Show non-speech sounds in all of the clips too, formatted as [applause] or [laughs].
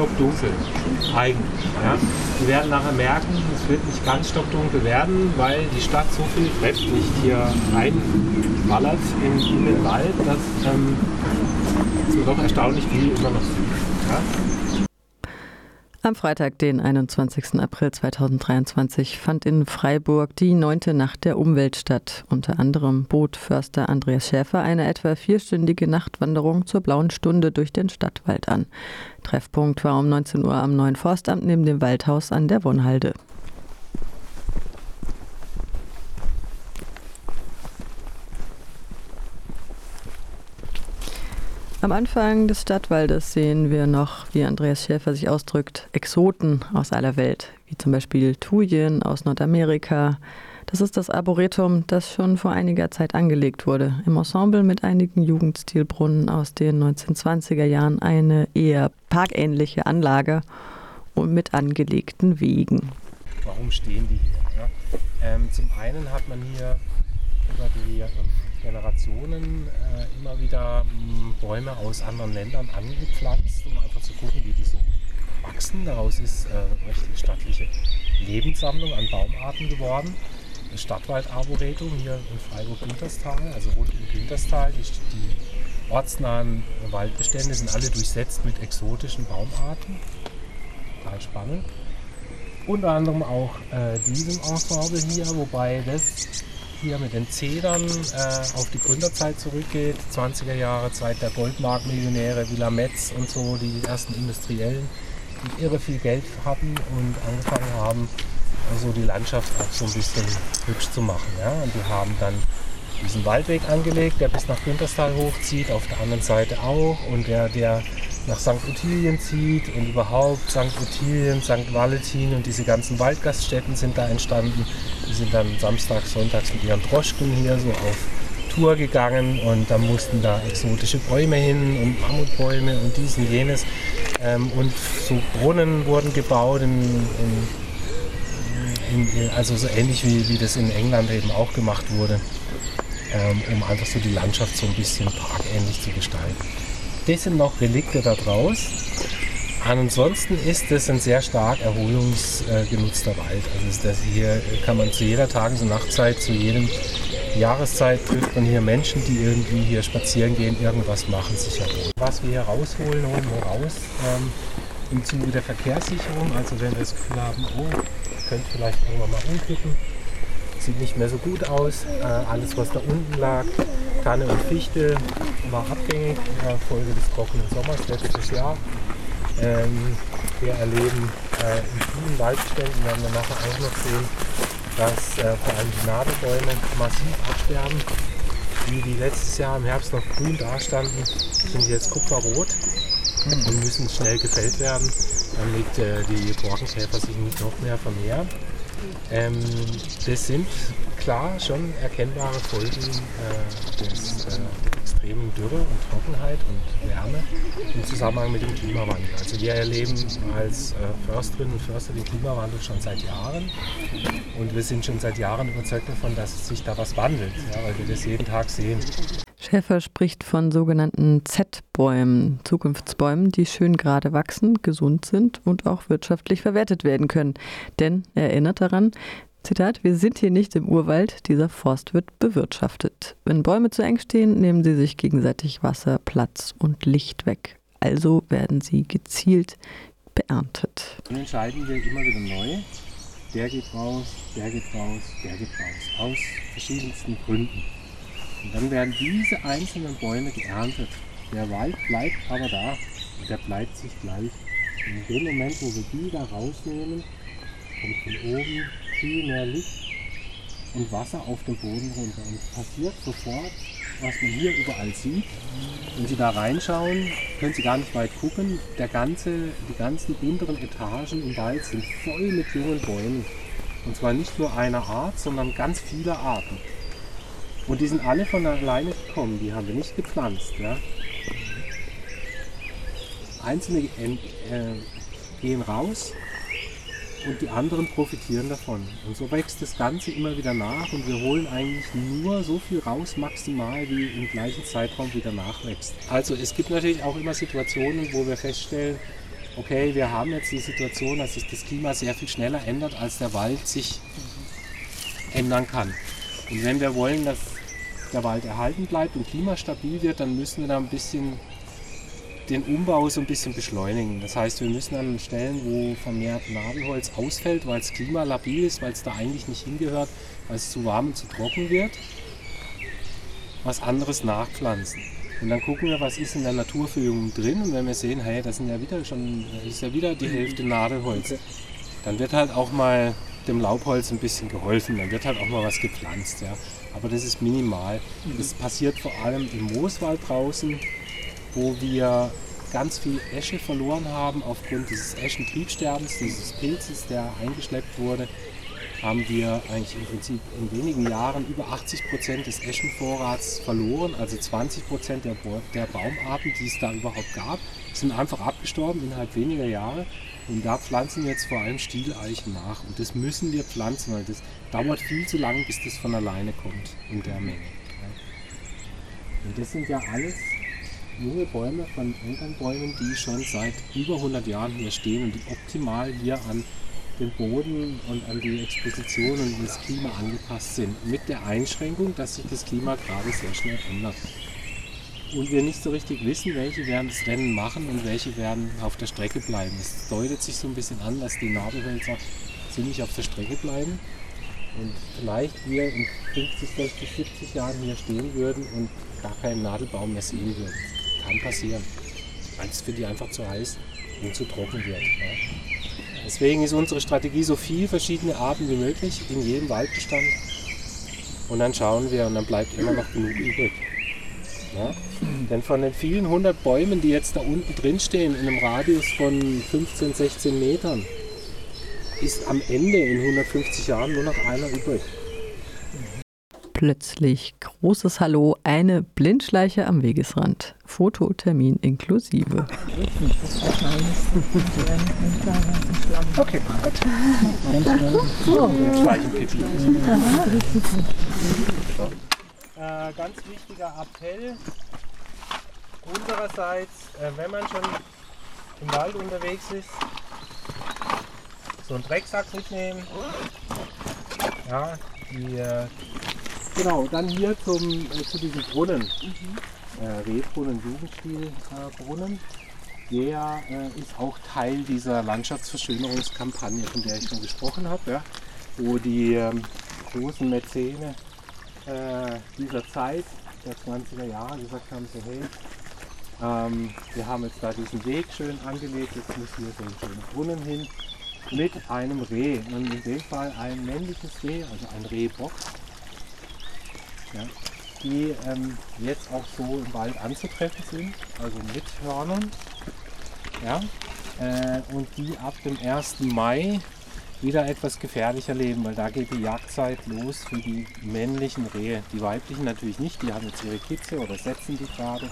stockdunkel. Eigentlich. Ja. Wir werden nachher merken, es wird nicht ganz stockdunkel werden, weil die Stadt so viel Fremdlicht hier reinballert in, in den Wald, dass ähm, es doch erstaunlich viel immer noch sieht. Ja. Am Freitag, den 21. April 2023, fand in Freiburg die neunte Nacht der Umwelt statt. Unter anderem bot Förster Andreas Schäfer eine etwa vierstündige Nachtwanderung zur blauen Stunde durch den Stadtwald an. Treffpunkt war um 19 Uhr am neuen Forstamt neben dem Waldhaus an der Wohnhalde. Am Anfang des Stadtwaldes sehen wir noch, wie Andreas Schäfer sich ausdrückt, Exoten aus aller Welt, wie zum Beispiel Thujen aus Nordamerika. Das ist das Arboretum, das schon vor einiger Zeit angelegt wurde, im Ensemble mit einigen Jugendstilbrunnen aus den 1920er Jahren eine eher parkähnliche Anlage und mit angelegten Wegen. Warum stehen die hier? Ja? Ähm, zum einen hat man hier über die ähm, Generationen äh, immer wieder m, hm, Bäume aus anderen Ländern angepflanzt, um einfach zu gucken, wie die so wachsen. Daraus ist äh, eine richtig stattliche Lebenssammlung an Baumarten geworden. Das Stadtwaldarboretum hier in Freiburg-Günterstal, also rund um Günterstal. Die, die ortsnahen Waldbestände sind alle durchsetzt mit exotischen Baumarten. Total spannend. Unter anderem auch äh, diesem Ensemble hier, wobei das hier mit den Zedern äh, auf die Gründerzeit zurückgeht, 20er Jahre, Zeit der Goldmarkmillionäre, Villa Metz und so, die ersten Industriellen, die irre viel Geld hatten und angefangen haben, also die Landschaft auch so ein bisschen hübsch zu machen. Ja? Und die haben dann diesen Waldweg angelegt, der bis nach Günterstal hochzieht, auf der anderen Seite auch und der, der nach St. Ottilien zieht und überhaupt St. Ottilien, St. Valentin und diese ganzen Waldgaststätten sind da entstanden. Die sind dann samstags, sonntags mit ihren Droschken hier so auf Tour gegangen und da mussten da exotische Bäume hin und Mammutbäume und dies und jenes. Ähm, und so Brunnen wurden gebaut, in, in, in, also so ähnlich wie, wie das in England eben auch gemacht wurde, ähm, um einfach so die Landschaft so ein bisschen parkähnlich zu gestalten sind noch Relikte da draus. Ansonsten ist es ein sehr stark erholungsgenutzter Wald. Also das hier kann man zu jeder Tages- und Nachtzeit, zu jedem Jahreszeit trifft man hier Menschen, die irgendwie hier spazieren gehen, irgendwas machen, sich erholen. Was wir hier rausholen, holen wir raus ähm, im Zuge der Verkehrssicherung. Also wenn wir das Gefühl haben, oh, könnte vielleicht irgendwann mal umkippen, sieht nicht mehr so gut aus. Äh, alles, was da unten lag, Tanne und Fichte, war abgängig, äh, Folge des trockenen Sommers letztes Jahr. Ähm, wir erleben äh, in vielen Waldständen, werden wir nachher auch noch sehen, dass äh, vor allem die Nadelbäume massiv absterben. Die, die letztes Jahr im Herbst noch grün dastanden, sind jetzt kupferrot und müssen schnell gefällt werden, damit äh, die Borkenkäfer sich nicht noch mehr vermehren. Ähm, das sind klar schon erkennbare Folgen äh, des äh, extremen Dürre und Trockenheit und Wärme im Zusammenhang mit dem Klimawandel. Also wir erleben als äh, Försterinnen und Förster den Klimawandel schon seit Jahren und wir sind schon seit Jahren überzeugt davon, dass sich da was wandelt, ja, weil wir das jeden Tag sehen. Schäfer spricht von sogenannten Z-Bäumen, Zukunftsbäumen, die schön gerade wachsen, gesund sind und auch wirtschaftlich verwertet werden können. Denn er erinnert daran, Zitat, wir sind hier nicht im Urwald, dieser Forst wird bewirtschaftet. Wenn Bäume zu eng stehen, nehmen sie sich gegenseitig Wasser, Platz und Licht weg. Also werden sie gezielt beerntet. Dann entscheiden wir immer wieder neu. Der geht raus, der geht raus, der geht raus. Aus verschiedensten Gründen. Und dann werden diese einzelnen Bäume geerntet. Der Wald bleibt aber da und der bleibt sich gleich. Und in dem Moment, wo wir die da rausnehmen, kommt von oben viel mehr Licht und Wasser auf den Boden runter. Und passiert sofort, was man hier überall sieht. Wenn Sie da reinschauen, können Sie gar nicht weit gucken. Der ganze, die ganzen unteren Etagen im Wald sind voll mit jungen Bäumen. Und zwar nicht nur einer Art, sondern ganz viele Arten. Und die sind alle von alleine gekommen, die haben wir nicht gepflanzt. Ja? Einzelne äh, gehen raus und die anderen profitieren davon. Und so wächst das Ganze immer wieder nach und wir holen eigentlich nur so viel raus, maximal, wie im gleichen Zeitraum wieder nachwächst. Also es gibt natürlich auch immer Situationen, wo wir feststellen, okay, wir haben jetzt die Situation, dass sich das Klima sehr viel schneller ändert, als der Wald sich ändern kann. Und wenn wir wollen, dass der Wald erhalten bleibt und klimastabil wird, dann müssen wir da ein bisschen den Umbau so ein bisschen beschleunigen. Das heißt, wir müssen an Stellen, wo vermehrt Nadelholz ausfällt, weil das Klima labil ist, weil es da eigentlich nicht hingehört, weil es zu warm und zu trocken wird, was anderes nachpflanzen. Und dann gucken wir, was ist in der Naturverjüngung drin. Und wenn wir sehen, hey, das sind ja wieder schon, ist ja wieder die Hälfte Nadelholz, dann wird halt auch mal dem Laubholz ein bisschen geholfen. Dann wird halt auch mal was gepflanzt. Ja. Aber das ist minimal. Das passiert vor allem im Mooswald draußen, wo wir ganz viel Esche verloren haben aufgrund dieses Eschentriebsterbens, dieses Pilzes, der eingeschleppt wurde haben wir eigentlich im Prinzip in wenigen Jahren über 80 Prozent des Eschenvorrats verloren. Also 20 Prozent der, der Baumarten, die es da überhaupt gab, sind einfach abgestorben innerhalb weniger Jahre. Und da pflanzen jetzt vor allem Stieleichen nach. Und das müssen wir pflanzen, weil das dauert viel zu lange, bis das von alleine kommt in der Menge. Und das sind ja alles junge Bäume von Elternbäumen, die schon seit über 100 Jahren hier stehen und die optimal hier an den Boden und an die Exposition und das Klima angepasst sind. Mit der Einschränkung, dass sich das Klima gerade sehr schnell ändert. Und wir nicht so richtig wissen, welche werden das Rennen machen und welche werden auf der Strecke bleiben. Es deutet sich so ein bisschen an, dass die Nadelhölzer ziemlich auf der Strecke bleiben und vielleicht wir in 50, 60, 70 Jahren hier stehen würden und gar keinen Nadelbaum mehr sehen würden. Kann passieren, weil es für die einfach zu heiß und zu trocken wird. Ja. Deswegen ist unsere Strategie so viel verschiedene Arten wie möglich in jedem Waldbestand. Und dann schauen wir und dann bleibt immer noch genug übrig. Ja? Denn von den vielen hundert Bäumen, die jetzt da unten drin stehen, in einem Radius von 15, 16 Metern, ist am Ende in 150 Jahren nur noch einer übrig. Plötzlich großes Hallo, eine Blindschleiche am Wegesrand. Fototermin inklusive. Okay, äh, ganz wichtiger Appell unsererseits, äh, wenn man schon im Wald unterwegs ist, so einen Drecksack mitnehmen. Ja, die äh, Genau, dann hier zum, äh, zu diesem Brunnen. Mhm. Äh, Rehbrunnen, Jugendstilbrunnen. Der äh, ist auch Teil dieser Landschaftsverschönerungskampagne, von der ich schon gesprochen habe, ja, wo die ähm, großen Mäzene äh, dieser Zeit, der 20er Jahre, gesagt haben, so hey, ähm, wir haben jetzt da diesen Weg schön angelegt, jetzt müssen wir so einen schönen Brunnen hin mit einem Reh. Und in dem Fall ein männliches Reh, also ein Rehbock, ja, die ähm, jetzt auch so im Wald anzutreffen sind, also mit Hörnern. Ja, äh, und die ab dem 1. Mai wieder etwas gefährlicher leben, weil da geht die Jagdzeit los für die männlichen Rehe. Die weiblichen natürlich nicht, die haben jetzt ihre Kitze oder setzen die gerade.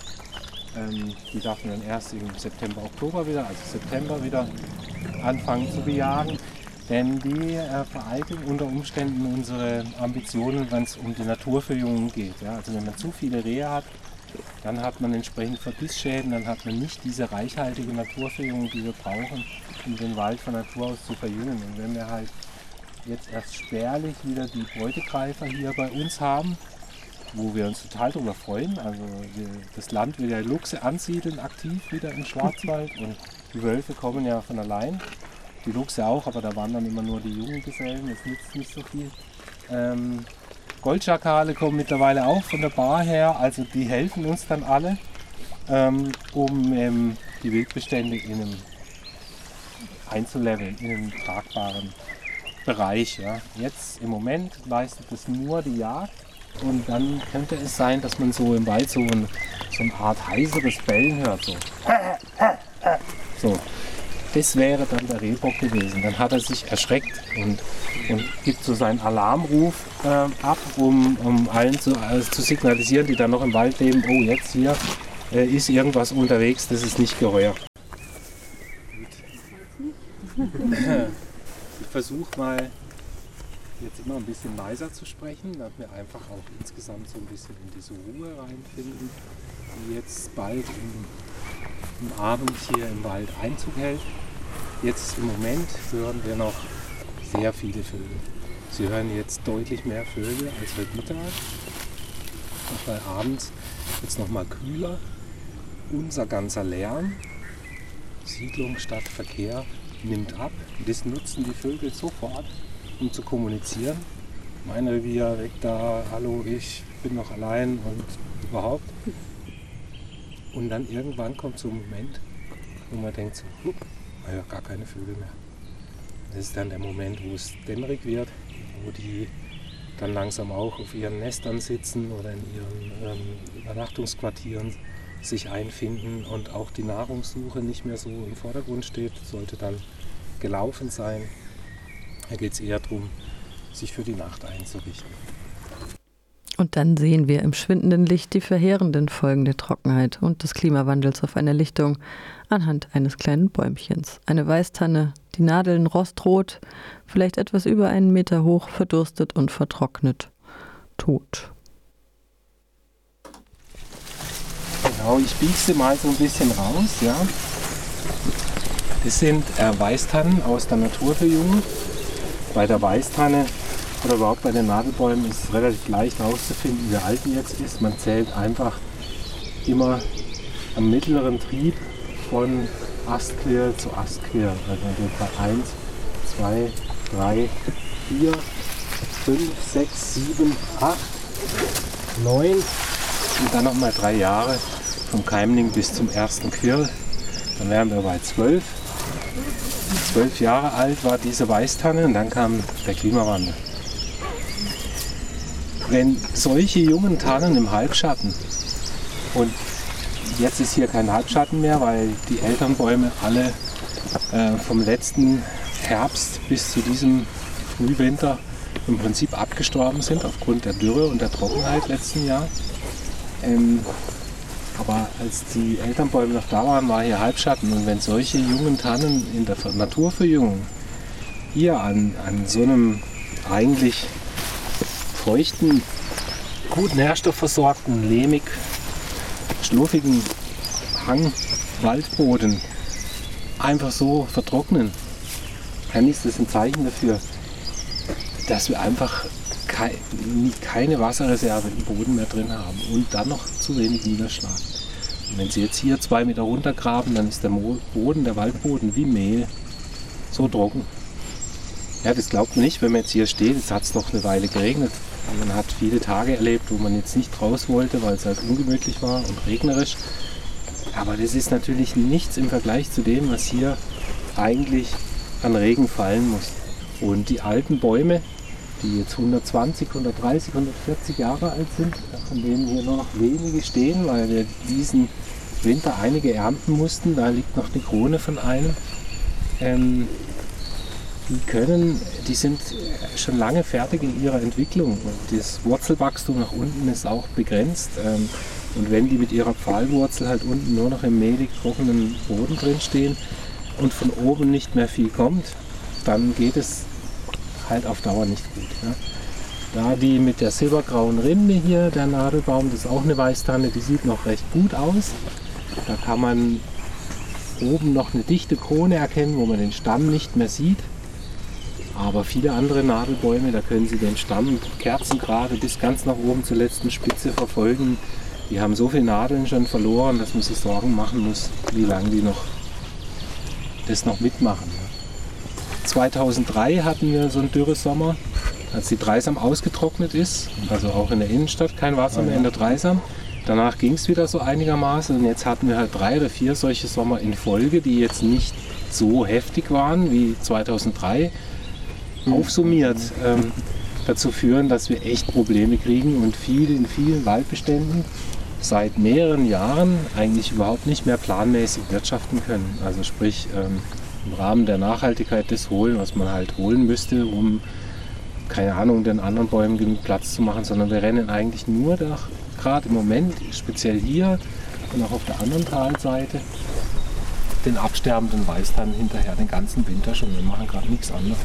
Ähm, die darf man dann erst im September, Oktober wieder, also September wieder anfangen zu bejagen. Denn die äh, vereiteln unter Umständen unsere Ambitionen, wenn es um die Naturverjüngung geht. Ja? Also wenn man zu viele Rehe hat, dann hat man entsprechend Verbissschäden, dann hat man nicht diese reichhaltige Naturverjüngung, die wir brauchen, um den Wald von Natur aus zu verjüngen. Und wenn wir halt jetzt erst spärlich wieder die Beutegreifer hier bei uns haben, wo wir uns total darüber freuen. Also wir, das Land will ja Luchse ansiedeln aktiv wieder im Schwarzwald und die Wölfe kommen ja von allein die Luchse auch, aber da waren dann immer nur die jungen Gesellen, das nützt nicht so viel. Ähm, Goldschakale kommen mittlerweile auch von der Bar her, also die helfen uns dann alle, ähm, um ähm, die Wildbestände in einem einzuleveln, in einem tragbaren Bereich. Ja. Jetzt im Moment leistet es nur die Jagd und dann könnte es sein, dass man so im Wald so, ein, so eine Art heiseres Bellen hört. So. so. Das wäre dann der Rehbock gewesen. Dann hat er sich erschreckt und, und gibt so seinen Alarmruf äh, ab, um, um allen zu, also zu signalisieren, die dann noch im Wald leben, oh jetzt hier äh, ist irgendwas unterwegs, das ist nicht Geheuer. Ich versuche mal jetzt immer ein bisschen leiser zu sprechen, damit wir einfach auch insgesamt so ein bisschen in diese Ruhe reinfinden, die jetzt bald im Abend hier im Wald Einzug hält. Jetzt im Moment hören wir noch sehr viele Vögel. Sie hören jetzt deutlich mehr Vögel als heute Mittag. Auch weil abends es nochmal kühler. Unser ganzer Lärm, Siedlung, Stadt, Verkehr nimmt ab. Das nutzen die Vögel sofort, um zu kommunizieren. Mein Revier, weg da, hallo, ich bin noch allein und überhaupt. Und dann irgendwann kommt so ein Moment, wo man denkt, so, man hört gar keine Vögel mehr. Das ist dann der Moment, wo es dämmerig wird, wo die dann langsam auch auf ihren Nestern sitzen oder in ihren ähm, Übernachtungsquartieren sich einfinden und auch die Nahrungssuche nicht mehr so im Vordergrund steht, sollte dann gelaufen sein. Da geht es eher darum, sich für die Nacht einzurichten. Und dann sehen wir im schwindenden Licht die verheerenden Folgen der Trockenheit und des Klimawandels auf einer Lichtung anhand eines kleinen Bäumchens. Eine Weißtanne, die Nadeln rostrot, vielleicht etwas über einen Meter hoch, verdurstet und vertrocknet. Tot. Genau, ich biege sie mal so ein bisschen raus, ja. Das sind äh, Weißtannen aus der Naturverjüngung. Bei der Weißtanne oder überhaupt bei den Nadelbäumen ist es relativ leicht herauszufinden, wie alt die jetzt ist. Man zählt einfach immer am mittleren Trieb von Astquirl zu Astquirl. Also in dem Fall 1, 2, 3, 4, 5, 6, 7, 8, 9 und dann nochmal drei Jahre vom Keimling bis zum ersten Quirl. Dann wären wir bei 12. Zwölf Jahre alt war diese Weißtanne und dann kam der Klimawandel wenn solche jungen Tannen im Halbschatten und jetzt ist hier kein Halbschatten mehr, weil die Elternbäume alle äh, vom letzten Herbst bis zu diesem Frühwinter im Prinzip abgestorben sind aufgrund der Dürre und der Trockenheit letzten Jahr. Ähm, aber als die Elternbäume noch da waren, war hier Halbschatten. Und wenn solche jungen Tannen in der Naturverjüngung hier an, an so einem eigentlich feuchten, gut nährstoffversorgten, lehmig, schluffigen Hang, Waldboden einfach so vertrocknen, dann ist das ein Zeichen dafür, dass wir einfach keine Wasserreserve im Boden mehr drin haben und dann noch zu wenig Niederschlag. Und wenn Sie jetzt hier zwei Meter runtergraben, dann ist der Boden, der Waldboden wie Mehl, so trocken. Ja, das glaubt man nicht, wenn man jetzt hier steht. Es hat es doch eine Weile geregnet. Man hat viele Tage erlebt, wo man jetzt nicht raus wollte, weil es halt ungemütlich war und regnerisch. Aber das ist natürlich nichts im Vergleich zu dem, was hier eigentlich an Regen fallen muss. Und die alten Bäume, die jetzt 120, 130, 140 Jahre alt sind, von denen hier nur noch wenige stehen, weil wir diesen Winter einige ernten mussten. Da liegt noch die Krone von einem. Ähm, die können, die sind schon lange fertig in ihrer Entwicklung. Das Wurzelwachstum nach unten ist auch begrenzt. Ähm, und wenn die mit ihrer Pfahlwurzel halt unten nur noch im mehlig trockenen Boden drin stehen und von oben nicht mehr viel kommt, dann geht es halt auf Dauer nicht gut. Ja. Da die mit der silbergrauen Rinde hier, der Nadelbaum, das ist auch eine Weißtanne, die sieht noch recht gut aus. Da kann man oben noch eine dichte Krone erkennen, wo man den Stamm nicht mehr sieht. Aber viele andere Nadelbäume, da können Sie den Stamm kerzengerade bis ganz nach oben zur letzten Spitze verfolgen. Die haben so viele Nadeln schon verloren, dass man sich Sorgen machen muss, wie lange die noch das noch mitmachen. 2003 hatten wir so einen Dürresommer, als die Dreisam ausgetrocknet ist, also auch in der Innenstadt kein Wasser mehr in der Dreisam. Danach ging es wieder so einigermaßen und jetzt hatten wir halt drei oder vier solche Sommer in Folge, die jetzt nicht so heftig waren wie 2003, aufsummiert ähm, dazu führen, dass wir echt Probleme kriegen und viele in vielen Waldbeständen seit mehreren Jahren eigentlich überhaupt nicht mehr planmäßig wirtschaften können. Also sprich ähm, im Rahmen der Nachhaltigkeit das holen, was man halt holen müsste, um keine Ahnung, den anderen Bäumen genug Platz zu machen, sondern wir rennen eigentlich nur gerade im Moment, speziell hier und auch auf der anderen Talseite, den absterbenden Weißtann hinterher den ganzen Winter schon. Wir machen gerade nichts anderes.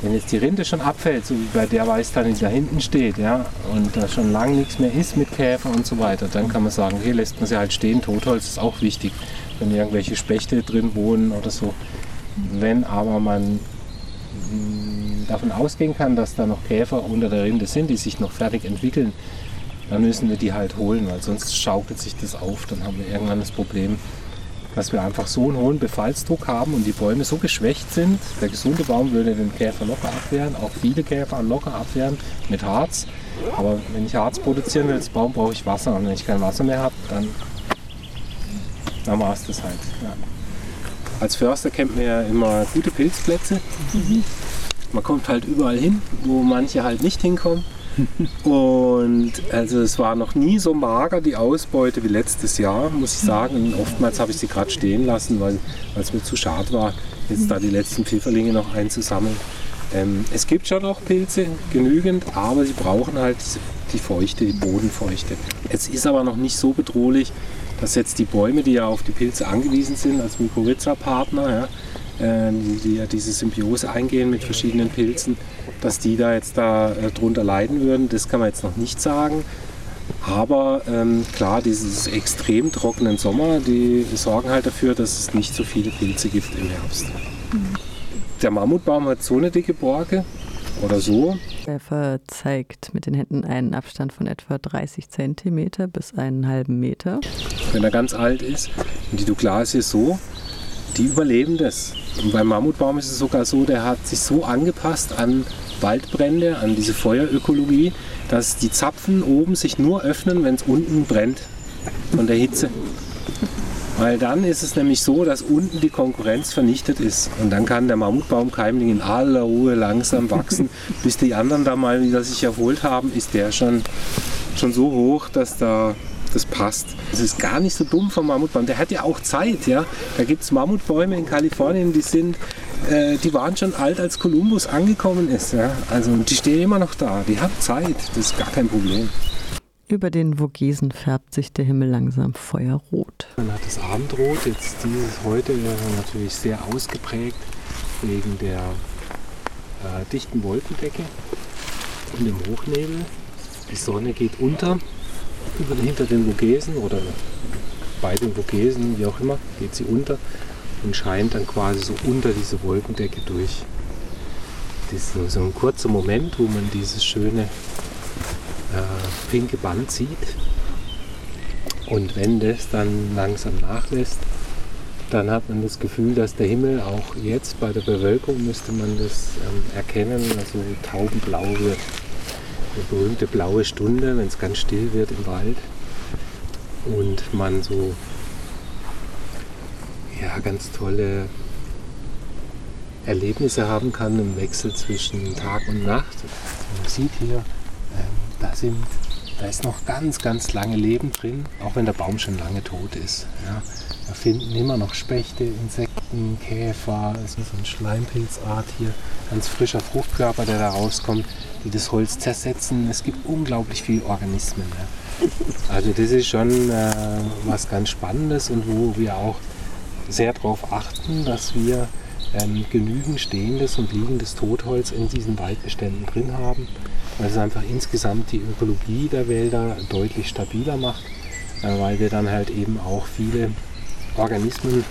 Wenn jetzt die Rinde schon abfällt, so wie bei der Weißtanne, die da hinten steht, ja, und da schon lange nichts mehr ist mit Käfer und so weiter, dann kann man sagen, hier lässt man sie halt stehen. Totholz ist auch wichtig, wenn irgendwelche Spechte drin wohnen oder so. Wenn aber man mm, davon ausgehen kann, dass da noch Käfer unter der Rinde sind, die sich noch fertig entwickeln, dann müssen wir die halt holen, weil sonst schaukelt sich das auf. Dann haben wir irgendwann das Problem, dass wir einfach so einen hohen Befallsdruck haben und die Bäume so geschwächt sind. Der gesunde Baum würde den Käfer locker abwehren, auch viele Käfer locker abwehren mit Harz. Aber wenn ich Harz produzieren will als Baum, brauche ich Wasser. Und wenn ich kein Wasser mehr habe, dann, dann war es das halt. Ja. Als Förster kennt man ja immer gute Pilzplätze. Man kommt halt überall hin, wo manche halt nicht hinkommen. Und also es war noch nie so mager die Ausbeute wie letztes Jahr, muss ich sagen. Und oftmals habe ich sie gerade stehen lassen, weil es mir zu schade war, jetzt da die letzten Pfifferlinge noch einzusammeln. Ähm, es gibt schon noch Pilze, genügend, aber sie brauchen halt die Feuchte, die Bodenfeuchte. Es ist aber noch nicht so bedrohlich, dass jetzt die Bäume, die ja auf die Pilze angewiesen sind, als Mykorrhiza-Partner, ja, äh, die ja diese Symbiose eingehen mit verschiedenen Pilzen, dass die da jetzt da äh, drunter leiden würden, das kann man jetzt noch nicht sagen. Aber ähm, klar, dieses extrem trockenen Sommer, die sorgen halt dafür, dass es nicht so viele Pilze gibt im Herbst. Mhm. Der Mammutbaum hat so eine dicke Borke oder so. Er zeigt mit den Händen einen Abstand von etwa 30 cm bis einen halben Meter. Wenn er ganz alt ist und die Douglasie so, die überleben das. Und beim Mammutbaum ist es sogar so, der hat sich so angepasst an Waldbrände, an diese Feuerökologie, dass die Zapfen oben sich nur öffnen, wenn es unten brennt von der Hitze. Weil dann ist es nämlich so, dass unten die Konkurrenz vernichtet ist. Und dann kann der Mammutbaumkeimling in aller Ruhe langsam wachsen. Bis die anderen da mal wieder sich erholt haben, ist der schon, schon so hoch, dass da das passt. Das ist gar nicht so dumm vom Mammutbaum. Der hat ja auch Zeit. Ja? Da gibt es Mammutbäume in Kalifornien, die sind äh, die waren schon alt, als Kolumbus angekommen ist. Ja? Also die stehen immer noch da. Die haben Zeit. Das ist gar kein Problem. Über den Vogesen färbt sich der Himmel langsam feuerrot. Man hat das Abendrot, jetzt dieses heute natürlich sehr ausgeprägt wegen der äh, dichten Wolkendecke und dem Hochnebel. Die Sonne geht unter über, hinter den Vogesen oder bei den Vogesen, wie auch immer, geht sie unter und scheint dann quasi so unter diese Wolkendecke durch. Das ist so ein kurzer Moment, wo man dieses schöne äh, pinke Band sieht. Und wenn das dann langsam nachlässt, dann hat man das Gefühl, dass der Himmel auch jetzt bei der Bewölkung müsste man das ähm, erkennen, also taubenblau wird. Eine berühmte blaue Stunde, wenn es ganz still wird im Wald und man so ja, ganz tolle Erlebnisse haben kann im Wechsel zwischen Tag und Nacht. Man sieht hier, ähm, da, sind, da ist noch ganz, ganz lange Leben drin, auch wenn der Baum schon lange tot ist. Ja. Da finden immer noch Spechte, Insekten, Käfer, das ist so eine Schleimpilzart hier, ganz frischer Fruchtkörper, der da rauskommt, die das Holz zersetzen. Es gibt unglaublich viele Organismen. Ja. Also das ist schon äh, was ganz Spannendes und wo wir auch sehr darauf achten, dass wir ähm, genügend stehendes und liegendes Totholz in diesen Waldbeständen drin haben, weil es einfach insgesamt die Ökologie der Wälder deutlich stabiler macht, äh, weil wir dann halt eben auch viele Organismen,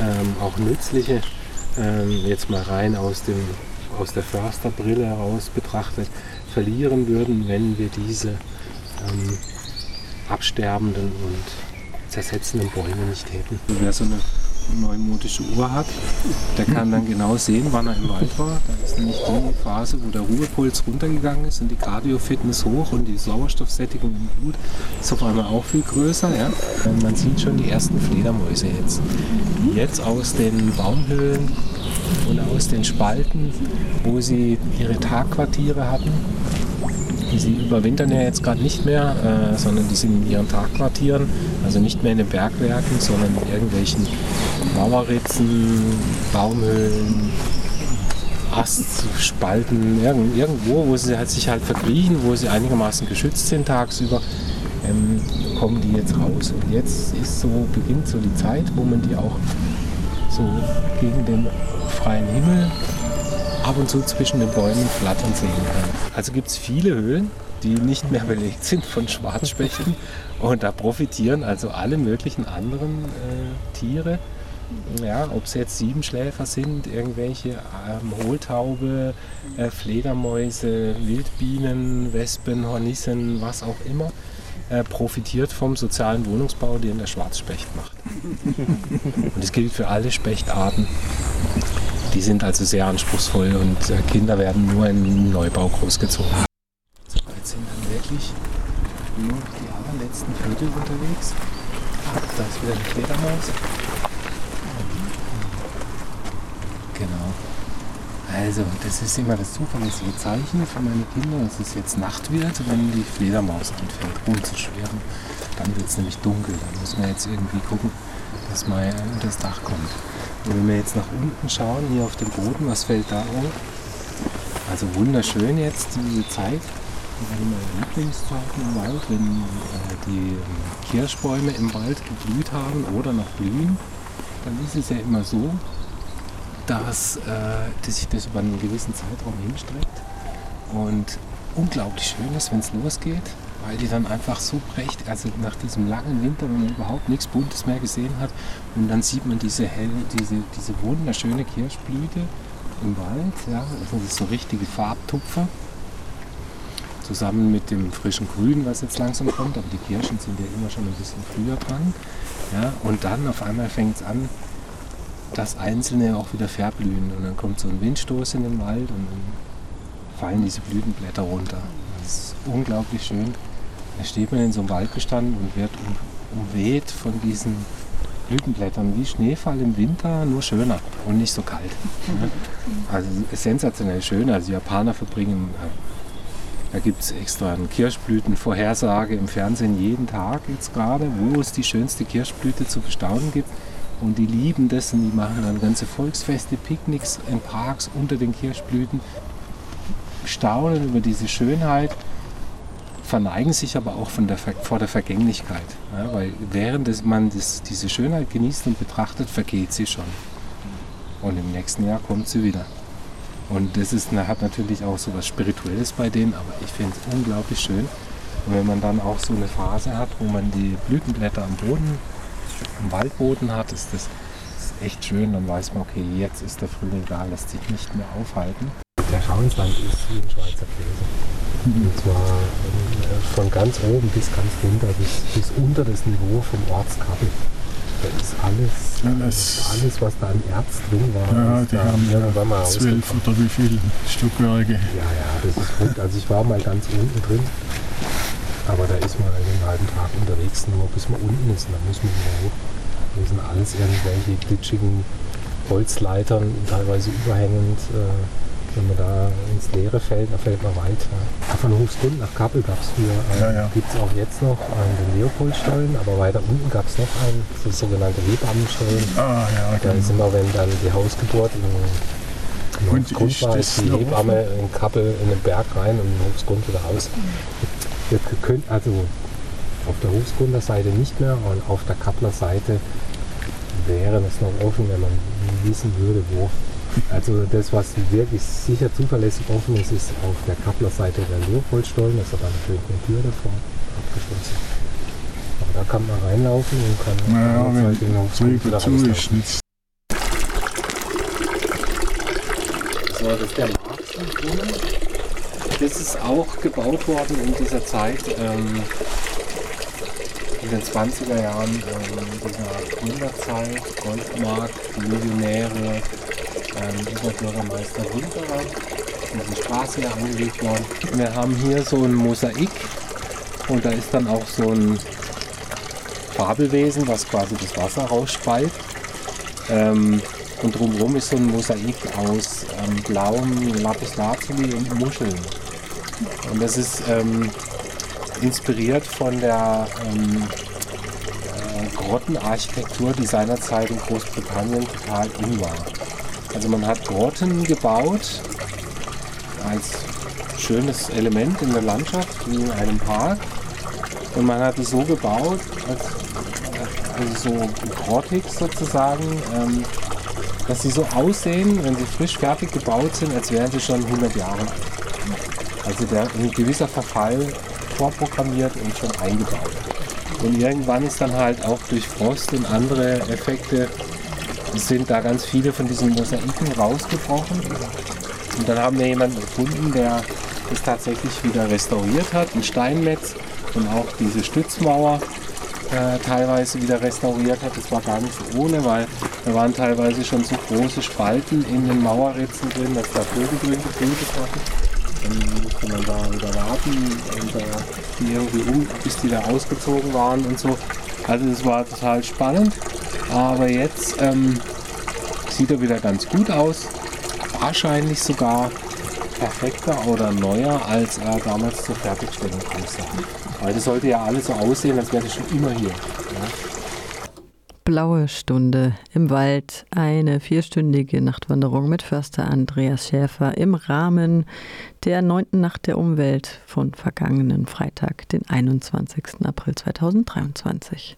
ähm, auch nützliche, ähm, jetzt mal rein aus, dem, aus der Försterbrille heraus betrachtet, verlieren würden, wenn wir diese ähm, absterbenden und zersetzenden Bäume nicht hätten. Wer so eine neumodische Uhr hat, der kann dann genau sehen, wann er im Wald war. Da ist nämlich die Phase, wo der Ruhepuls runtergegangen ist und die Cardio-Fitness hoch und die Sauerstoffsättigung im Blut ist auf einmal auch viel größer. Ja? Man sieht schon die ersten Fledermäuse jetzt. Jetzt aus den Baumhöhlen und aus den Spalten, wo sie ihre Tagquartiere hatten, Sie überwintern ja jetzt gerade nicht mehr, äh, sondern die sind in ihren Tagquartieren, also nicht mehr in den Bergwerken, sondern in irgendwelchen Mauerritzen, Baumhöhlen, Astspalten, irgendwo, wo sie halt sich halt verkriechen, wo sie einigermaßen geschützt sind tagsüber, ähm, kommen die jetzt raus. Und jetzt ist so, beginnt so die Zeit, wo man die auch so gegen den freien Himmel ab und zu zwischen den Bäumen flattern sehen kann. Also gibt es viele Höhlen, die nicht mehr [laughs] belegt sind von Schwarzspechten und da profitieren also alle möglichen anderen äh, Tiere. Ja, ob es jetzt Siebenschläfer sind, irgendwelche ähm, Hohltaube, äh, Fledermäuse, Wildbienen, Wespen, Hornissen, was auch immer, äh, profitiert vom sozialen Wohnungsbau, den der Schwarzspecht macht. [laughs] Und das gilt für alle Spechtarten. Die sind also sehr anspruchsvoll und äh, Kinder werden nur im Neubau großgezogen. So weit sind dann wirklich nur noch die allerletzten Viertel unterwegs. Da ist wieder eine Fledermaus. Genau. Also, das ist immer das zuverlässige Zeichen für meine Kinder, dass es jetzt Nacht wird, wenn die Fledermaus anfängt rumzuschwirren. Dann wird es nämlich dunkel. Dann muss man jetzt irgendwie gucken, dass man unter das Dach kommt. Und wenn wir jetzt nach unten schauen, hier auf dem Boden, was fällt da auf? Also wunderschön jetzt diese Zeit. Eine meiner Lieblingszeiten im Wald, wenn äh, die äh, Kirschbäume im Wald geblüht haben oder noch blühen, dann ist es ja immer so, dass, äh, dass sich das über einen gewissen Zeitraum hinstreckt und unglaublich schön ist, wenn es losgeht, weil die dann einfach so prächtig, also nach diesem langen Winter, wenn man überhaupt nichts Buntes mehr gesehen hat, und dann sieht man diese helle, diese, diese wunderschöne Kirschblüte im Wald, ja, also das ist so richtige Farbtupfer, zusammen mit dem frischen Grün, was jetzt langsam kommt, aber die Kirschen sind ja immer schon ein bisschen früher dran, ja, und dann auf einmal fängt es an, dass einzelne auch wieder verblühen und dann kommt so ein Windstoß in den Wald und dann fallen diese Blütenblätter runter. Das ist unglaublich schön. Da steht man in so einem Waldbestand und wird um, umweht von diesen Blütenblättern wie Schneefall im Winter, nur schöner und nicht so kalt. [laughs] Also sensationell schön. Also die Japaner verbringen, äh, da gibt es extra eine Kirschblütenvorhersage im Fernsehen jeden Tag jetzt gerade, wo es die schönste Kirschblüte zu bestaunen gibt. Und die lieben das und die machen dann ganze Volksfeste, Picknicks in Parks unter den Kirschblüten, staunen über diese Schönheit, verneigen sich aber auch der, vor der Vergänglichkeit. Ja, weil während man das, diese Schönheit genießt und betrachtet, vergeht sie schon. Und im nächsten Jahr kommt sie wieder. Und das ist, hat natürlich auch so was Spirituelles bei denen, aber ich finde es unglaublich schön. Und wenn man dann auch so eine Phase hat, wo man die Blütenblätter am Boden am Waldboden hat, ist das ist echt schön. Dann weiß man, okay, jetzt ist der Frühling da, lässt sich nicht mehr aufhalten. Der Schauinsland ist wie ein Schweizer Käse. Und zwar von ganz oben bis ganz runter, bis, bis unter das Niveau vom Ortskappel. Da ist alles, alles, alles, was da an Erz drin war. Ja, die haben ja mal zwölf oder wie viele Stückwerke. Ja, ja, das ist gut. Also ich war mal ganz unten drin aber da ist man einen halben Tag unterwegs, nur bis man unten ist. Und dann muss man wieder hoch. Das sind alles irgendwelche glitschigen Holzleitern, teilweise überhängend. Äh, wenn man da ins Leere fällt, da fällt man weit. Ja. Von Hofsgrund nach Kappel gab es früher, äh, ja, ja. gibt es auch jetzt noch einen, den Leopoldstollen, aber weiter unten gab es noch einen, das sogenannte Hebammenstollen. Ah, ja, da ist immer, wenn dann die Hausgeburt in Hofsgrund war, ist die Hebamme in Kappel in den Berg rein und in Hofsgrund wieder raus. Ihr könnt also auf der Hofsgründer Seite nicht mehr und auf der Kappler Seite wäre es noch offen, wenn man wissen würde, wo. Also das, was wirklich sicher zuverlässig offen ist, ist auf der Kappler Seite der Leopoldstollen, das hat dann natürlich eine Tür davor abgeschlossen. Aber da kann man reinlaufen und kann naja, wenn noch zu ist, So, das ist der Markt das ist auch gebaut worden in dieser Zeit, ähm, in den 20er Jahren ähm, dieser Gründerzeit, Goldmarkt, Millionäre, ähm, dieser Bürgermeister Winterer, diese Straße hier angelegt worden. Wir haben hier so ein Mosaik und da ist dann auch so ein Fabelwesen, was quasi das Wasser rausspeit. Ähm, und drumherum ist so ein Mosaik aus ähm, blauem Lapislazuli und Muscheln. Und das ist ähm, inspiriert von der ähm, äh, Grottenarchitektur, die seinerzeit in Großbritannien total in war. Also man hat Grotten gebaut als schönes Element in der Landschaft, wie in einem Park. Und man hat es so gebaut, als, also so grottig sozusagen, ähm, dass sie so aussehen, wenn sie frisch fertig gebaut sind, als wären sie schon 100 Jahre alt. Also der, ein gewisser Verfall vorprogrammiert und schon eingebaut. Und irgendwann ist dann halt auch durch Frost und andere Effekte sind da ganz viele von diesen Mosaiken rausgebrochen. Und dann haben wir jemanden gefunden, der das tatsächlich wieder restauriert hat, ein Steinmetz und auch diese Stützmauer äh, teilweise wieder restauriert hat. Das war gar nicht so ohne, weil da waren teilweise schon so große Spalten in den Mauerritzen drin, dass da Vögel drin gebrütet hatten. Dann musste man da wieder warten und äh, die irgendwie um, bis die da ausgezogen waren und so. Also das war total spannend. Aber jetzt ähm, sieht er wieder ganz gut aus. Wahrscheinlich sogar perfekter oder neuer, als er damals zur Fertigstellung aussah. Weil das sollte ja alles so aussehen, als wäre das schon immer hier. Ja. Blaue Stunde im Wald, eine vierstündige Nachtwanderung mit Förster Andreas Schäfer im Rahmen der neunten Nacht der Umwelt von vergangenen Freitag, den 21. April 2023.